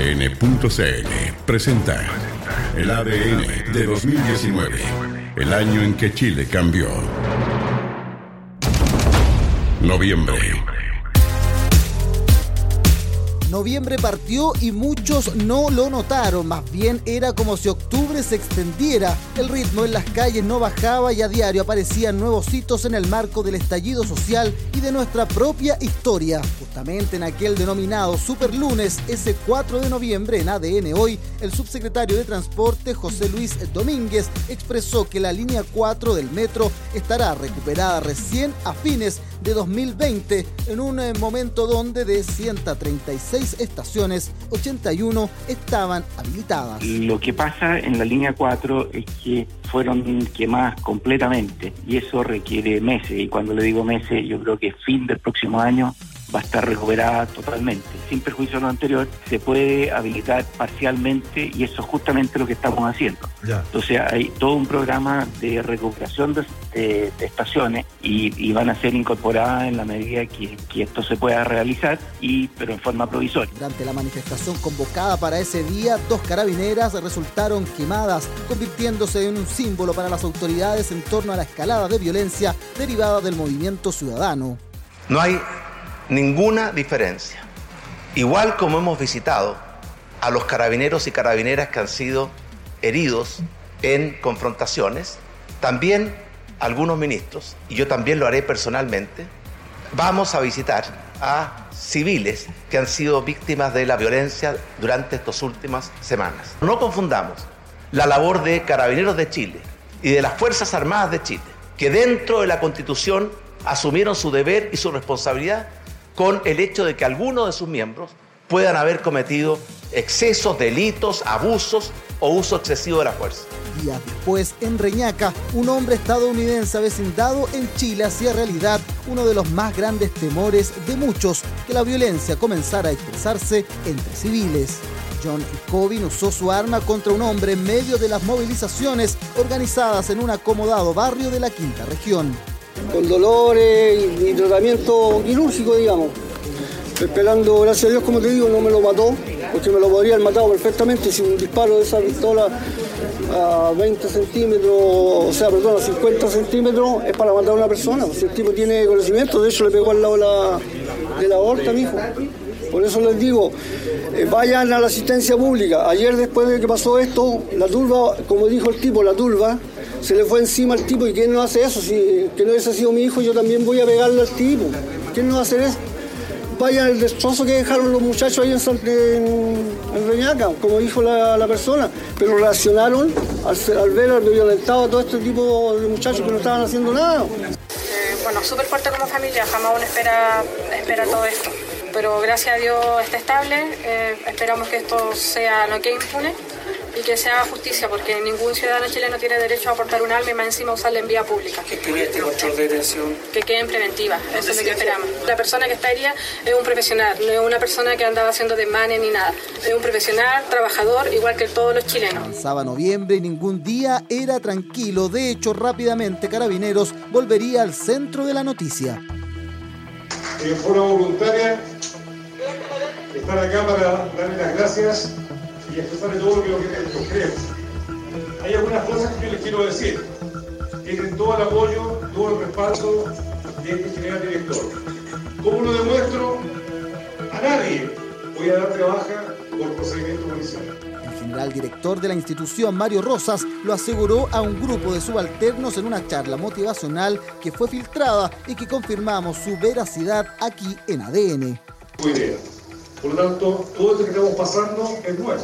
ADN.cl presenta el ADN de 2019, el año en que Chile cambió. Noviembre. Noviembre partió y muchos no lo notaron, más bien era como si octubre se extendiera. El ritmo en las calles no bajaba y a diario aparecían nuevos hitos en el marco del estallido social y de nuestra propia historia. Justamente en aquel denominado Super Lunes, ese 4 de noviembre en ADN Hoy, el subsecretario de Transporte José Luis Domínguez expresó que la línea 4 del metro estará recuperada recién a fines de 2020 en un eh, momento donde de 136 estaciones, 81 estaban habilitadas. Lo que pasa en la línea 4 es que fueron quemadas completamente y eso requiere meses y cuando le digo meses yo creo que fin del próximo año va a estar recuperada totalmente. Sin perjuicio de lo anterior, se puede habilitar parcialmente y eso es justamente lo que estamos haciendo. Entonces hay todo un programa de recuperación de, estaciones y, van a ser incorporadas en la medida que, que, esto se pueda realizar, y pero en forma provisoria. Durante la manifestación convocada para ese día, dos carabineras resultaron quemadas, convirtiéndose en un símbolo para las autoridades en torno a la escalada de violencia derivada del movimiento ciudadano. No hay ninguna diferencia. Igual como hemos visitado a los carabineros y carabineras que han sido heridos en confrontaciones, también algunos ministros, y yo también lo haré personalmente, vamos a visitar a civiles que han sido víctimas de la violencia durante estas últimas semanas. No confundamos la labor de carabineros de Chile y de las Fuerzas Armadas de Chile, que dentro de la Constitución asumieron su deber y su responsabilidad con el hecho de que algunos de sus miembros puedan haber cometido excesos, delitos, abusos o uso excesivo de la fuerza. Días después, en Reñaca, un hombre estadounidense avecindado en Chile hacía realidad uno de los más grandes temores de muchos, que la violencia comenzara a expresarse entre civiles. John Cobin usó su arma contra un hombre en medio de las movilizaciones organizadas en un acomodado barrio de la quinta región con dolores y, tratamiento quirúrgico, digamos. Esperando, gracias a Dios, como te digo, no me lo mató, porque me lo podrían matado perfectamente si un disparo de esa pistola a 20 centímetros, o sea, perdón, a 50 centímetros, es para matar a una persona. Si el tipo tiene conocimiento, de hecho le pegó al lado la, de la aorta, hijo. Por eso les digo, eh, vayan a la asistencia pública. Ayer, después de que pasó esto, la turba, como dijo el tipo, la turba, se le fue encima al tipo. ¿Y quién no hace eso? Si que no hubiese sido mi hijo, yo también voy a pegarle al tipo. ¿Quién no va a hacer eso? Vaya el destrozo que dejaron los muchachos ahí en, en, Reñaca, como dijo la, persona. Pero reaccionaron al, ver al violentado a todo este tipo de muchachos que no estaban haciendo nada. Eh, bueno, súper fuerte como familia, jamás uno espera, espera todo esto. Pero gracias a Dios está estable, eh, esperamos que esto sea no que impune y que se haga justicia, porque ningún ciudadano chileno tiene derecho a aportar un arma y más encima usarla en vía pública. ¿Qué este control de detención? Que queden preventivas, eso es lo que esperamos. La persona que está herida es un profesional, no es una persona que andaba haciendo desmanes ni nada. Es un profesional, trabajador, igual que todos los chilenos. Avanzaba noviembre y ningún día era tranquilo. De hecho, rápidamente Carabineros volvería al centro de la noticia. En forma voluntaria, estar acá para darle las gracias y expresarle todo lo que, lo que creemos. Hay algunas cosas que yo les quiero decir. Tienen todo el apoyo, todo el respaldo de este general director. ¿Cómo lo demuestro? A nadie voy a dar de baja por procedimiento policial. El general director de la institución, Mario Rosas, lo aseguró a un grupo de subalternos en una charla motivacional que fue filtrada y que confirmamos su veracidad aquí en ADN. idea. Por lo tanto, todo esto que estamos pasando es nuevo.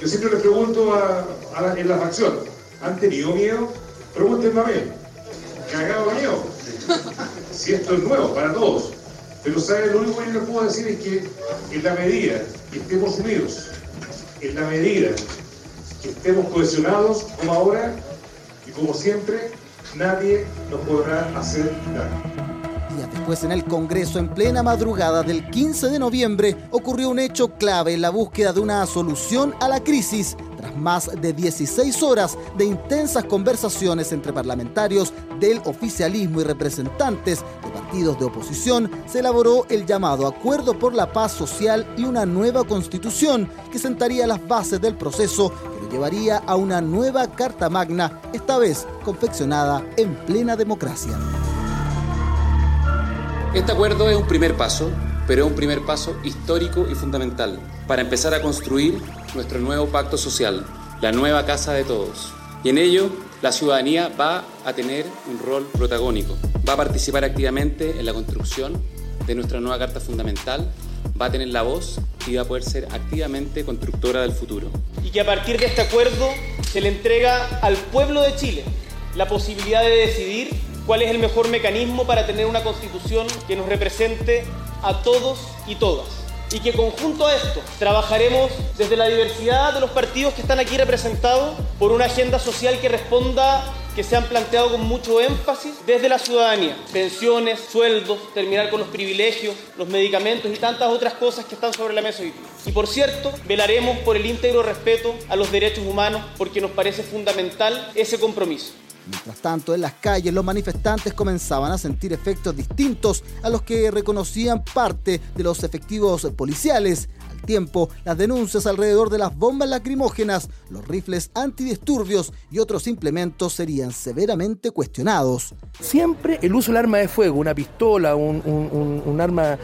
Yo siempre les pregunto a, la, en la facción, ¿han tenido miedo? Pregúntenme a mí. Cagado miedo. Si esto es nuevo para todos. Pero ¿saben? Lo único que yo les puedo decir es que en la medida que estemos unidos, en la medida que estemos cohesionados como ahora y como siempre, nadie nos podrá hacer daño. Después en el Congreso, en plena madrugada del 15 de noviembre, ocurrió un hecho clave en la búsqueda de una solución a la crisis Tras más de 16 horas de intensas conversaciones entre parlamentarios del oficialismo y representantes de partidos de oposición, se elaboró el llamado Acuerdo por la Paz Social y una nueva constitución que sentaría las bases del proceso que lo llevaría a una nueva Carta Magna, esta vez confeccionada en plena democracia. Este acuerdo es un primer paso, pero es un primer paso histórico y fundamental para empezar a construir nuestro nuevo pacto social, la nueva casa de todos. Y en ello, la ciudadanía va a tener un rol protagónico, va a participar activamente en la construcción de nuestra nueva Carta Fundamental, va a tener la voz y va a poder ser activamente constructora del futuro. Y que a partir de este acuerdo se le entrega al pueblo de Chile la posibilidad de decidir cuál es el mejor mecanismo para tener una constitución que nos represente a todos y todas. Y que conjunto a esto trabajaremos desde la diversidad de los partidos que están aquí representados por una agenda social que responda que se han planteado con mucho énfasis desde la ciudadanía. Pensiones, sueldos, terminar con los privilegios, los medicamentos y tantas otras cosas que están sobre la mesa hoy. Y por cierto, velaremos por el íntegro respeto a los derechos humanos porque nos parece fundamental ese compromiso. Mientras tanto, en las calles los manifestantes comenzaban a sentir efectos distintos a los que reconocían parte de los efectivos policiales. Al tiempo, las denuncias alrededor de las bombas lacrimógenas, los rifles antidisturbios y otros implementos serían severamente cuestionados. Siempre el uso del arma de fuego, una pistola, un, un arma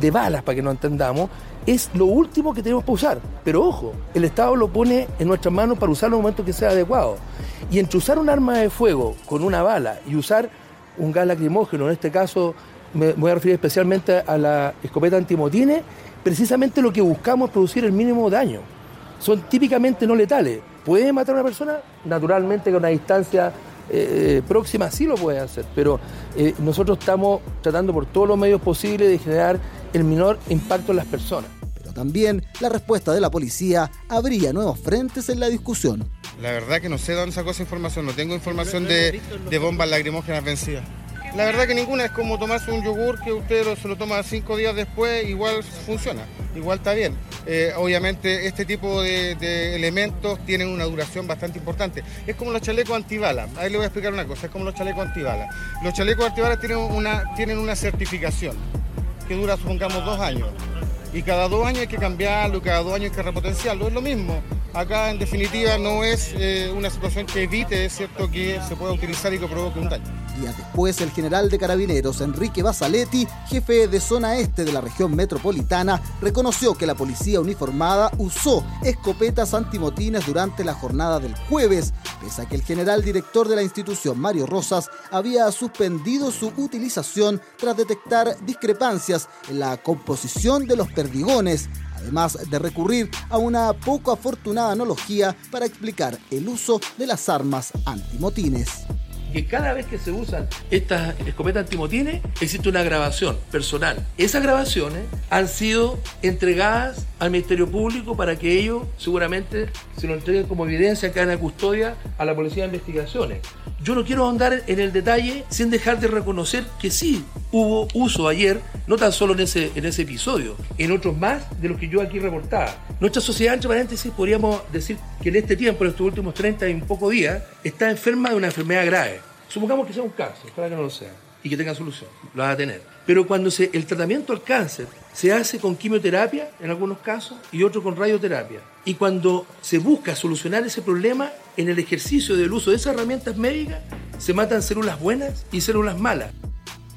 de balas, para que no entendamos, es lo último que tenemos para usar. Pero ojo, el Estado lo pone en nuestras manos para usar en el momento que sea adecuado. Y entre usar un arma de fuego con una bala y usar un gas lacrimógeno, en este caso me voy a referir especialmente a la escopeta antimotines, precisamente lo que buscamos es producir el mínimo daño. Son típicamente no letales. ¿Puede matar a una persona? Naturalmente con una distancia eh, próxima sí lo puede hacer, pero eh, nosotros estamos tratando por todos los medios posibles de generar el menor impacto en las personas. También la respuesta de la policía habría nuevos frentes en la discusión. La verdad que no sé dónde sacó esa información, no tengo información de, bombas lacrimógenas vencidas. La verdad que ninguna es como tomarse un yogur que usted se lo toma cinco días después, igual funciona, igual está bien. Eh, obviamente este tipo de, elementos tienen una duración bastante importante. Es como los chalecos antibalas. Ahí le voy a explicar una cosa, es como los chalecos antibalas. Los chalecos antibalas tienen una, tienen una certificación que dura, supongamos, dos años. Y cada dos años hay que cambiarlo, cada dos años hay que repotenciarlo. Es lo mismo. Acá, en definitiva, no es eh, una situación que evite, cierto, que se pueda utilizar y que provoque un daño. Días después, el general de carabineros, Enrique Basaletti, jefe de zona este de la región metropolitana, reconoció que la policía uniformada usó escopetas antimotines durante la jornada del jueves, pese a que el general director de la institución, Mario Rosas, había suspendido su utilización tras detectar discrepancias en la composición de los perdigones además de recurrir a una poco afortunada analogía para explicar el uso de las armas antimotines que cada vez que se usan estas escopetas antimotines existe una grabación personal. Esas grabaciones han sido entregadas al Ministerio Público para que ellos seguramente se lo entreguen como evidencia acá en la custodia a la Policía de Investigaciones. Yo no quiero ahondar en el detalle sin dejar de reconocer que sí hubo uso ayer, no tan solo en ese, episodio, en otros más de los que yo aquí reportaba. Nuestra sociedad, entre paréntesis, podríamos decir que en este tiempo, en estos últimos 30 y un poco días, está enferma de una enfermedad grave. Supongamos que sea un cáncer, para que no lo sea, y que tenga solución, lo va a tener. Pero cuando el tratamiento al cáncer se hace con quimioterapia, en algunos casos, y otro con radioterapia, y cuando se busca solucionar ese problema en el ejercicio del uso de esas herramientas médicas, se matan células buenas y células malas.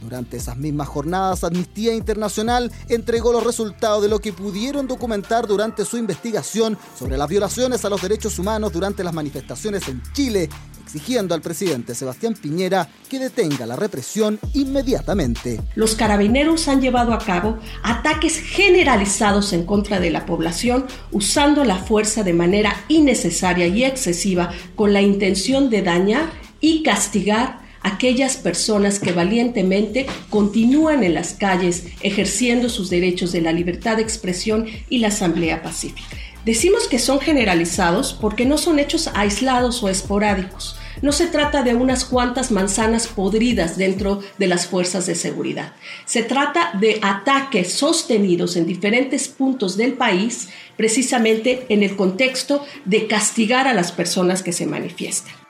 Durante esas mismas jornadas, Amnistía Internacional entregó los resultados de lo que pudieron documentar durante su investigación sobre las violaciones a los derechos humanos durante las manifestaciones en Chile, exigiendo al presidente Sebastián Piñera que detenga la represión inmediatamente. Los carabineros han llevado a cabo ataques generalizados en contra de la población usando la fuerza de manera innecesaria y excesiva con la intención de dañar y castigar aquellas personas que valientemente continúan en las calles ejerciendo sus derechos de la libertad de expresión y la asamblea pacífica. Decimos que son generalizados porque no son hechos aislados o esporádicos. No se trata de unas cuantas manzanas podridas dentro de las fuerzas de seguridad. Se trata de ataques sostenidos en diferentes puntos del país, precisamente en el contexto de castigar a las personas que se manifiestan.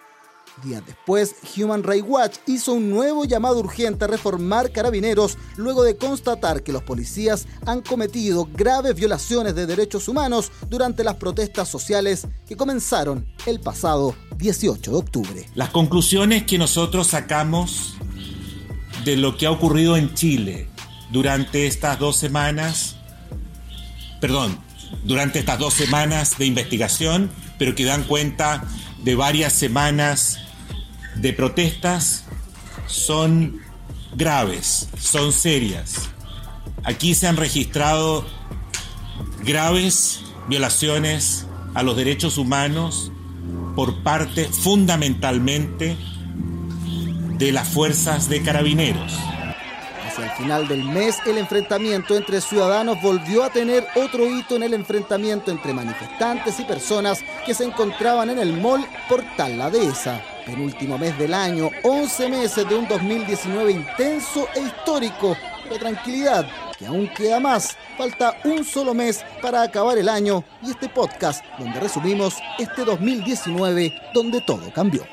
Días después, Human Rights Watch hizo un nuevo llamado urgente a reformar carabineros luego de constatar que los policías han cometido graves violaciones de derechos humanos durante las protestas sociales que comenzaron el pasado 18 de octubre. Las conclusiones que nosotros sacamos de lo que ha ocurrido en Chile durante estas dos semanas, perdón, durante estas dos semanas de investigación, pero que dan cuenta de varias semanas de protestas son graves, son serias. Aquí se han registrado graves violaciones a los derechos humanos por parte fundamentalmente de las fuerzas de carabineros. Hacia el final del mes, el enfrentamiento entre ciudadanos volvió a tener otro hito en el enfrentamiento entre manifestantes y personas que se encontraban en el mall Portal La Dehesa penúltimo mes del año, 11 meses de un 2019 intenso e histórico, de tranquilidad, que aún queda más. Falta un solo mes para acabar el año y este podcast donde resumimos este 2019 donde todo cambió.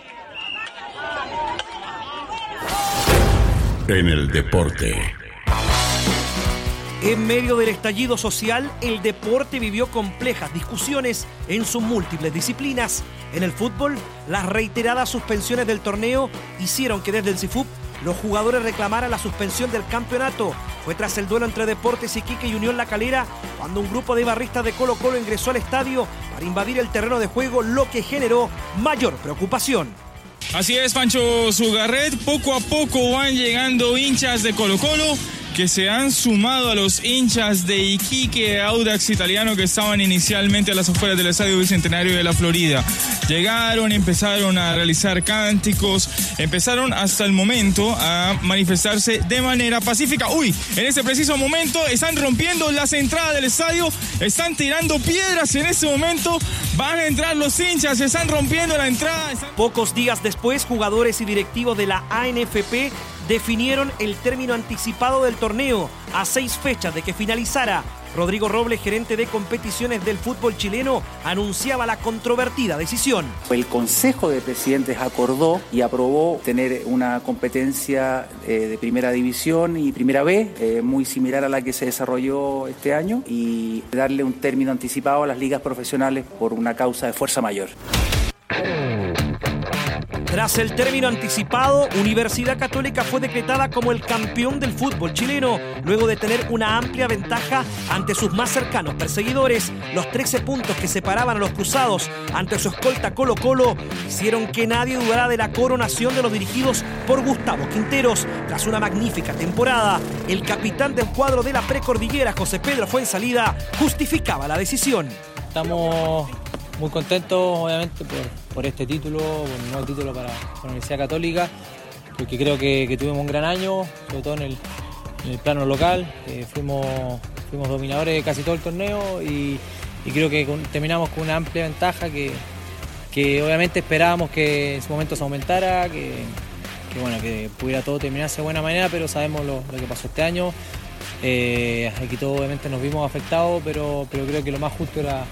En el deporte. En medio del estallido social, el deporte vivió complejas discusiones en sus múltiples disciplinas. En el fútbol, las reiteradas suspensiones del torneo hicieron que desde el CIFUP los jugadores reclamaran la suspensión del campeonato. Fue tras el duelo entre Deportes Iquique y Unión La Calera cuando un grupo de barristas de Colo Colo ingresó al estadio para invadir el terreno de juego, lo que generó mayor preocupación. Así es, Pancho Zugarret. Poco a poco van llegando hinchas de Colo Colo que se han sumado a los hinchas de Iquique Audax italiano que estaban inicialmente a las afueras del Estadio Bicentenario de la Florida. Llegaron, empezaron a realizar cánticos, empezaron hasta el momento a manifestarse de manera pacífica. Uy, en ese preciso momento están rompiendo las entradas del estadio, están tirando piedras en ese momento, van a entrar los hinchas, están rompiendo la entrada. Pocos días después, jugadores y directivos de la ANFP definieron el término anticipado del torneo a seis fechas de que finalizara. Rodrigo Robles, gerente de competiciones del fútbol chileno, anunciaba la controvertida decisión. El Consejo de Presidentes acordó y aprobó tener una competencia eh, de primera división y primera B, eh, muy similar a la que se desarrolló este año, y darle un término anticipado a las ligas profesionales por una causa de fuerza mayor. Tras el término anticipado, Universidad Católica fue decretada como el campeón del fútbol chileno, luego de tener una amplia ventaja ante sus más cercanos perseguidores. Los 13 puntos que separaban a los cruzados ante su escolta Colo Colo hicieron que nadie dudara de la coronación de los dirigidos por Gustavo Quinteros. Tras una magnífica temporada, el capitán del cuadro de la precordillera, José Pedro Fuensalida, justificaba la decisión. Estamos muy contentos, obviamente, por, este título, por un nuevo título para, la Universidad Católica, porque creo que, tuvimos un gran año, sobre todo en el, plano local. fuimos, dominadores de casi todo el torneo y, creo que terminamos con una amplia ventaja que, obviamente esperábamos que en su momento se aumentara, que, bueno, que pudiera todo terminarse de buena manera, pero sabemos lo, que pasó este año. Eh, aquí todos obviamente nos vimos afectados, pero, pero creo que lo más justo era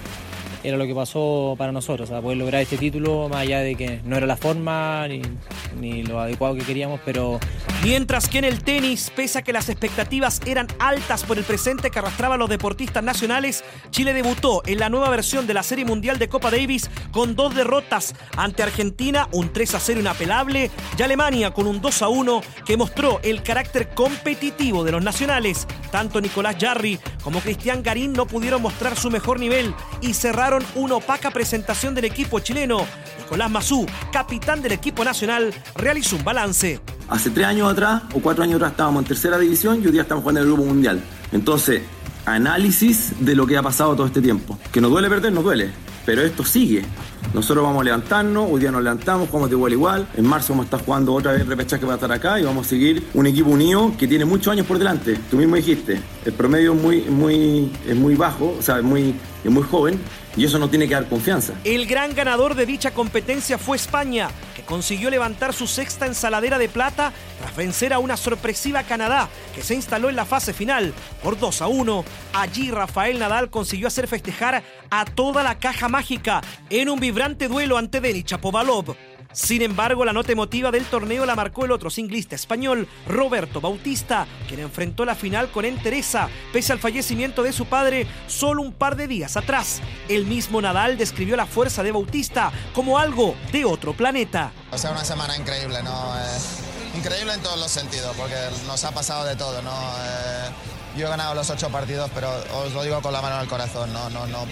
era lo que pasó para nosotros, o poder lograr este título, más allá de que no era la forma ni, lo adecuado que queríamos, pero... Mientras que en el tenis, pese a que las expectativas eran altas por el presente que arrastraban los deportistas nacionales, Chile debutó en la nueva versión de la Serie Mundial de Copa Davis con dos derrotas ante Argentina, un 3 a 0 inapelable, y Alemania con un 2 a 1 que mostró el carácter competitivo de los nacionales. Tanto Nicolás Jarry como Cristian Garín no pudieron mostrar su mejor nivel y cerraron una opaca presentación del equipo chileno. Nicolás Mazú, capitán del equipo nacional, realizó un balance. Hace tres años atrás o cuatro años atrás estábamos en tercera división y hoy día estamos jugando en el Grupo Mundial. Entonces, análisis de lo que ha pasado todo este tiempo. Que nos duele perder, nos duele, pero esto sigue. Nosotros vamos a levantarnos, hoy día nos levantamos, jugamos de igual a igual. En marzo vamos a estar jugando otra vez repechaje para estar acá y vamos a seguir un equipo unido que tiene muchos años por delante. Tú mismo dijiste, el promedio es muy, muy, es muy bajo, o sea, es muy, es muy joven y eso no tiene que dar confianza. El gran ganador de dicha competencia fue España, que consiguió levantar su sexta ensaladera de plata tras vencer a una sorpresiva Canadá, que se instaló en la fase final por 2 a 1. Allí Rafael Nadal consiguió hacer festejar a toda la caja mágica en un vibrante duelo ante Denis Chapovalov. Sin embargo, la nota emotiva del torneo la marcó el otro singlista español, Roberto Bautista, quien enfrentó la final con entereza, pese al fallecimiento de su padre solo un par de días atrás. El mismo Nadal describió la fuerza de Bautista como algo de otro planeta. O sea, una semana increíble, ¿no? Eh, increíble en todos los sentidos, porque nos ha pasado de todo, ¿no? Eh, yo he ganado los ocho partidos, pero os lo digo con la mano en el corazón, no, no, no.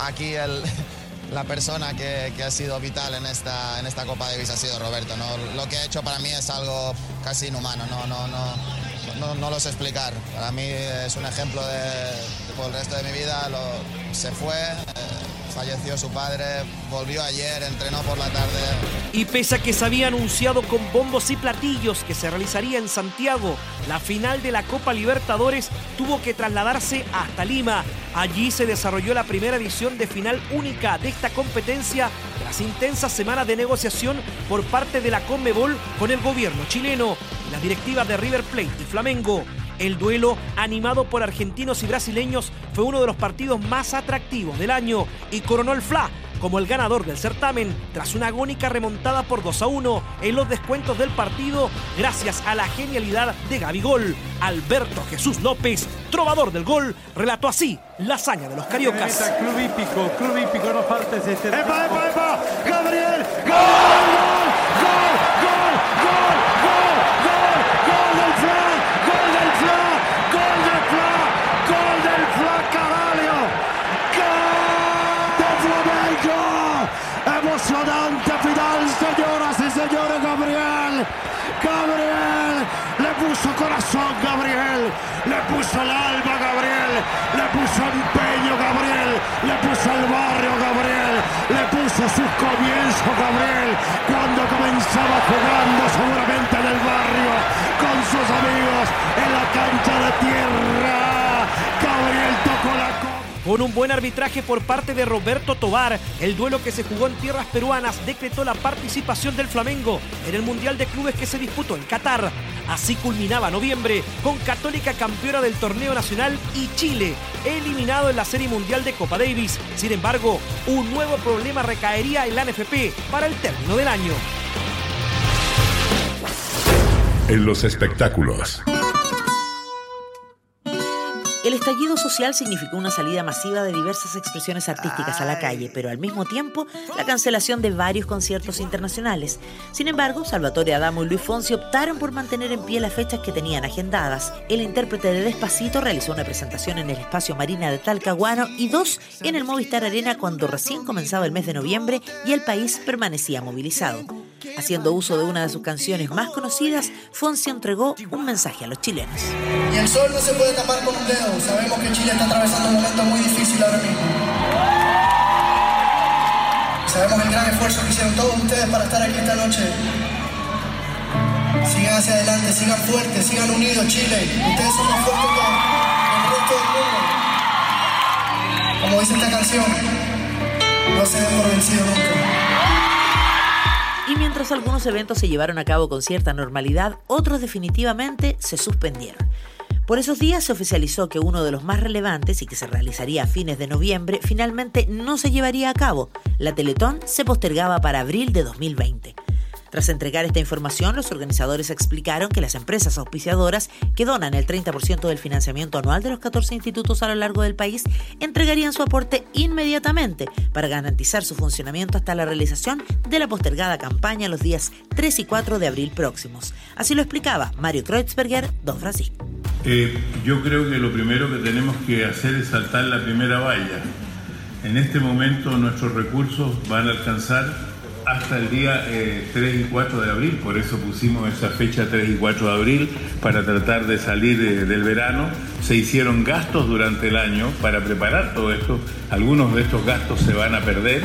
Aquí el la persona que, ha sido vital en esta, en esta Copa Davis ha sido Roberto. ¿no? Lo que ha hecho para mí es algo casi inhumano, no, no, no, no, lo sé explicar. Para mí es un ejemplo de, por el resto de mi vida. Se fue, eh, falleció su padre, volvió ayer, entrenó por la tarde. Y pese a que se había anunciado con bombos y platillos que se realizaría en Santiago, la final de la Copa Libertadores tuvo que trasladarse hasta Lima. Allí se desarrolló la primera edición de final única de esta competencia tras intensas semanas de negociación por parte de la Conmebol con el gobierno chileno las directivas de River Plate y Flamengo. El duelo, animado por argentinos y brasileños, fue uno de los partidos más atractivos del año y coronó el FLA como el ganador del certamen tras una agónica remontada por 2 a 1 en los descuentos del partido gracias a la genialidad de Gabigol. Alberto Jesús López, trovador del gol, relató así la hazaña de los cariocas. Club hípico, club hípico, no este... ¡Epa, epa, epa! ¡Gabriel! ¡Gol! emocionante final, señoras y señores, Gabriel. Gabriel le puso corazón, Gabriel. Le puso el alma, Gabriel. Le puso empeño, Gabriel. Le puso el barrio, Gabriel. Le puso sus comienzos, Gabriel. Cuando comenzaba jugando seguramente en el barrio con sus amigos en la cancha de tierra. Gabriel tocó la con un buen arbitraje por parte de Roberto Tobar, el duelo que se jugó en tierras peruanas decretó la participación del Flamengo en el Mundial de Clubes que se disputó en Qatar. Así culminaba noviembre con Católica campeona del torneo nacional y Chile eliminado en la Serie Mundial de Copa Davis. Sin embargo, un nuevo problema recaería en la NFP para el término del año. En los espectáculos. El estallido social significó una salida masiva de diversas expresiones artísticas a la calle, pero al mismo tiempo la cancelación de varios conciertos internacionales. Sin embargo, Salvatore Adamo y Luis Fonsi optaron por mantener en pie las fechas que tenían agendadas. El intérprete de Despacito realizó una presentación en el espacio Marina de Talcahuano y dos en el Movistar Arena cuando recién comenzaba el mes de noviembre y el país permanecía movilizado. Haciendo uso de una de sus canciones más conocidas, Fonsi entregó un mensaje a los chilenos. Y el sol no se puede tapar con un dedo. Sabemos que Chile está atravesando un momento muy difícil ahora mismo. sabemos el gran esfuerzo que hicieron todos ustedes para estar aquí esta noche. Sigan hacia adelante, sigan fuertes, sigan unidos, Chile. Ustedes son más fuertes que el resto del mundo. Como dice esta canción, no se den por vencidos nunca. Algunos eventos se llevaron a cabo con cierta normalidad, otros definitivamente se suspendieron. Por esos días se oficializó que uno de los más relevantes y que se realizaría a fines de noviembre finalmente no se llevaría a cabo. La Teletón se postergaba para abril de 2020. Tras entregar esta información, los organizadores explicaron que las empresas auspiciadoras que donan el 30% del financiamiento anual de los 14 institutos a lo largo del país entregarían su aporte inmediatamente para garantizar su funcionamiento hasta la realización de la postergada campaña los días 3 y 4 de abril próximos. Así lo explicaba Mario Kreutzberger, Don Francisco. Eh, yo creo que lo primero que tenemos que hacer es saltar la primera valla. En este momento nuestros recursos van a alcanzar hasta el día 3 eh, y 4 de abril, por eso pusimos esa fecha 3 y 4 de abril para tratar de salir eh, del verano. Se hicieron gastos durante el año para preparar todo esto, algunos de estos gastos se van a perder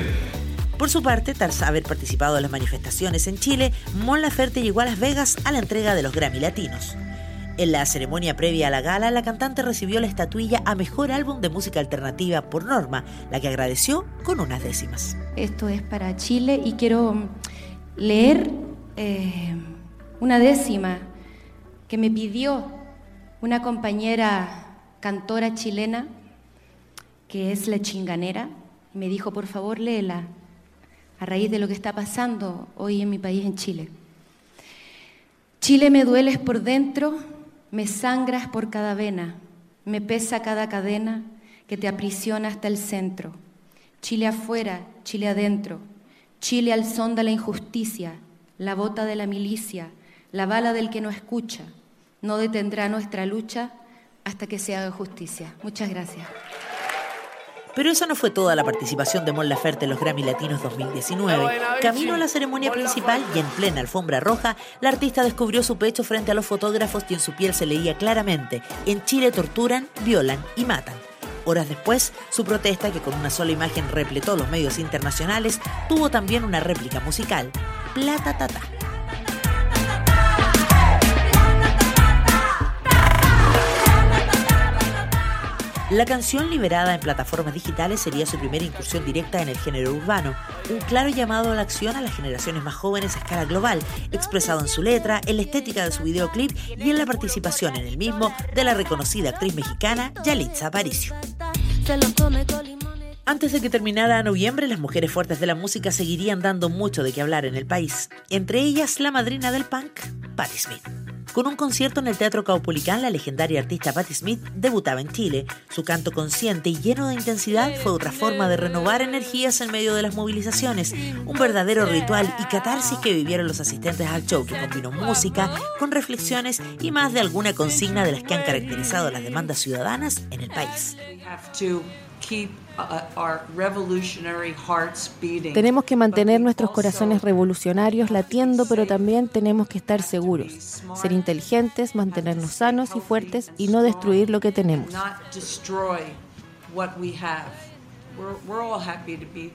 Por su parte, tras haber participado en las manifestaciones en Chile, Mon Laferte llegó a Las Vegas a la entrega de los Grammy Latinos. En la ceremonia previa a la gala, la cantante recibió la estatuilla a Mejor Álbum de Música Alternativa por Norma, la que agradeció con unas décimas. Esto es para Chile y quiero leer eh, una décima que me pidió una compañera cantora chilena, que es la chinganera, me dijo, por favor, léela, a raíz de lo que está pasando hoy en mi país, en Chile. Chile me dueles por dentro, me sangras por cada vena, me pesa cada cadena que te aprisiona hasta el centro. Chile afuera, Chile adentro, Chile al son de la injusticia, la bota de la milicia, la bala del que no escucha, no detendrá nuestra lucha hasta que se haga justicia. Muchas gracias. Pero esa no fue toda la participación de Mon Laferte en los Grammy Latinos 2019. Camino a la ceremonia principal y en plena alfombra roja, la artista descubrió su pecho frente a los fotógrafos y en su piel se leía claramente, en Chile torturan, violan y matan. Horas después, su protesta, que con una sola imagen repletó los medios internacionales, tuvo también una réplica musical, Plata Tata. La canción liberada en plataformas digitales sería su primera incursión directa en el género urbano, un claro llamado a la acción a las generaciones más jóvenes a escala global, expresado en su letra, en la estética de su videoclip y en la participación en el mismo de la reconocida actriz mexicana Yalitza Aparicio. Antes de que terminara noviembre, las mujeres fuertes de la música seguirían dando mucho de qué hablar en el país, entre ellas la madrina del punk, Patti Smith. Con un concierto en el Teatro Caupolicán, la legendaria artista Patti Smith debutaba en Chile. Su canto consciente y lleno de intensidad fue otra forma de renovar energías en medio de las movilizaciones, un verdadero ritual y catarsis que vivieron los asistentes al show, que combinó música con reflexiones y más de alguna consigna de las que han caracterizado las demandas ciudadanas en el país. Tenemos que mantener nuestros corazones revolucionarios latiendo, pero también tenemos que estar seguros, ser inteligentes, mantenernos sanos y fuertes y no destruir lo que tenemos.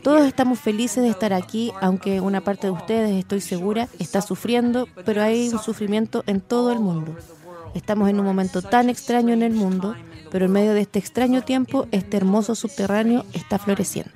Todos estamos felices de estar aquí, aunque una parte de ustedes, estoy segura, está sufriendo, pero hay un sufrimiento en todo el mundo. Estamos en un momento tan extraño en el mundo pero en medio de este extraño tiempo, este hermoso subterráneo está floreciendo.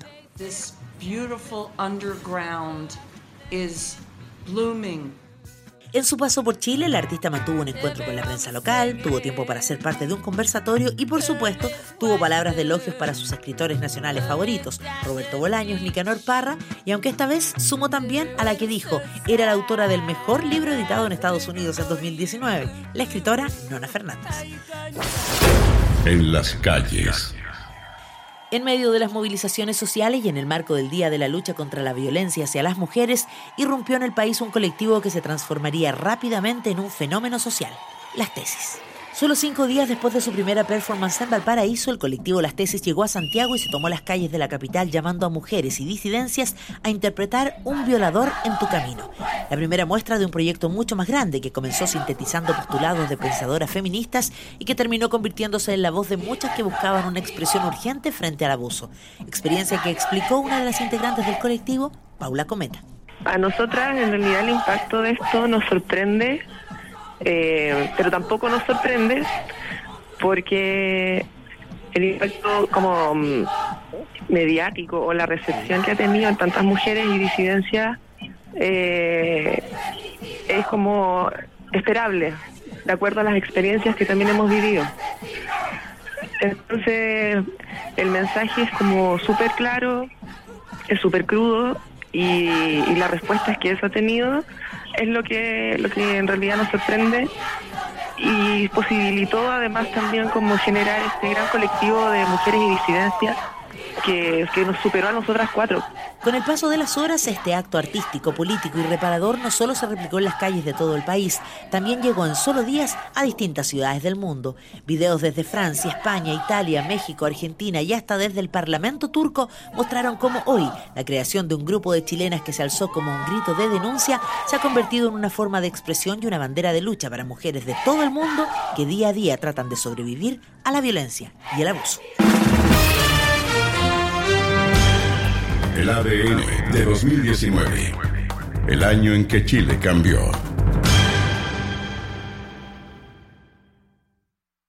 En su paso por Chile, el artista mantuvo un encuentro con la prensa local, tuvo tiempo para ser parte de un conversatorio y, por supuesto, tuvo palabras de elogios para sus escritores nacionales favoritos, Roberto Bolaños, Nicanor Parra, y aunque esta vez sumó también a la que dijo era la autora del mejor libro editado en Estados Unidos en 2019, la escritora Nona Fernández en las calles. En medio de las movilizaciones sociales y en el marco del Día de la Lucha contra la Violencia hacia las Mujeres, irrumpió en el país un colectivo que se transformaría rápidamente en un fenómeno social, las tesis. Solo cinco días después de su primera performance en Valparaíso, el colectivo Las Tesis llegó a Santiago y se tomó las calles de la capital llamando a mujeres y disidencias a interpretar Un violador en tu camino. La primera muestra de un proyecto mucho más grande que comenzó sintetizando postulados de pensadoras feministas y que terminó convirtiéndose en la voz de muchas que buscaban una expresión urgente frente al abuso. Experiencia que explicó una de las integrantes del colectivo, Paula Cometa. A nosotras, en realidad, el impacto de esto nos sorprende eh, pero tampoco nos sorprende porque el impacto como mm, mediático o la recepción que ha tenido en tantas mujeres y disidencias eh, es como esperable, de acuerdo a las experiencias que también hemos vivido. Entonces, el mensaje es como súper claro, es súper crudo y, y las respuestas que eso ha tenido es lo que, lo que en realidad nos sorprende y posibilitó además también como generar este gran colectivo de mujeres y disidencias que, nos superó a nosotras cuatro. Con el paso de las horas, este acto artístico, político y reparador no solo se replicó en las calles de todo el país, también llegó en solo días a distintas ciudades del mundo. Videos desde Francia, España, Italia, México, Argentina y hasta desde el Parlamento turco mostraron cómo hoy la creación de un grupo de chilenas que se alzó como un grito de denuncia se ha convertido en una forma de expresión y una bandera de lucha para mujeres de todo el mundo que día a día tratan de sobrevivir a la violencia y el abuso. El ADN de 2019. El año en que Chile cambió.